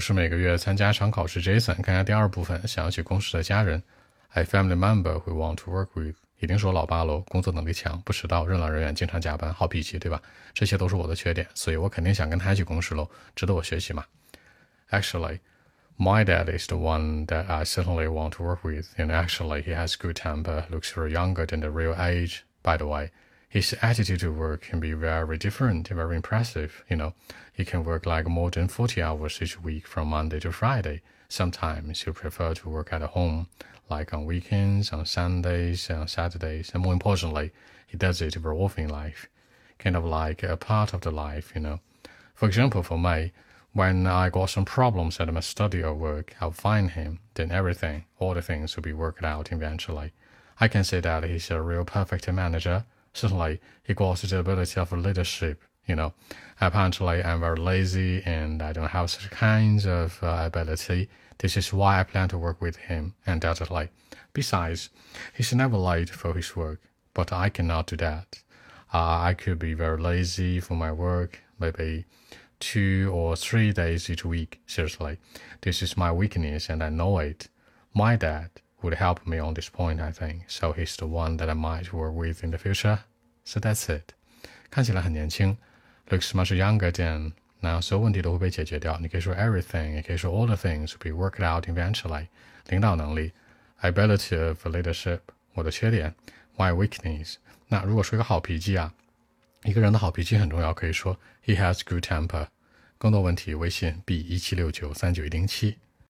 是每个月参加一场考试。Jason，看下第二部分，想要起公司的家人，a family member who want to work with，一定是我老爸喽。工作能力强，不迟到，任劳任怨，经常加班，好脾气，对吧？这些都是我的缺点，所以我肯定想跟他一起共事喽，值得我学习嘛。Actually, my dad is the one that I certainly want to work with, and actually he has good temper, looks very younger than the real age. By the way. his attitude to work can be very different, and very impressive. You know, he can work like more than 40 hours each week from Monday to Friday. Sometimes he prefer to work at home, like on weekends, on Sundays, on Saturdays. And more importantly, he does it very often in life, kind of like a part of the life, you know. For example, for me, when I got some problems at my study or work, I'll find him, then everything, all the things will be worked out eventually. I can say that he's a real perfect manager certainly equals the ability of leadership. You know, apparently I'm very lazy and I don't have such kinds of uh, ability. This is why I plan to work with him, undoubtedly. Besides, he's never late for his work, but I cannot do that. Uh, I could be very lazy for my work, maybe two or three days each week. Seriously, this is my weakness and I know it. My dad would help me on this point, I think. So he's the one that I might work with in the future. So that's it. 看起来很年轻，looks much younger than。那所有问题都会被解决掉。你可以说 everything，也可以说 all the things will be worked out eventually。领导能力，ability of leadership，我的缺点，my weakness。那如果说一个好脾气啊，一个人的好脾气很重要，可以说 he has good temper。更多问题，微信 b 一七六九三九一零七。